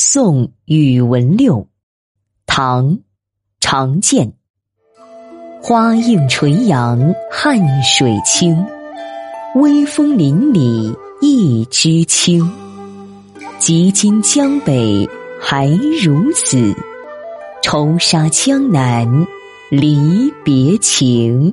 宋，宇文六，唐，常建，花映垂杨，汉水清，微风林里一枝青，即今江北还如此，愁杀江南离别情。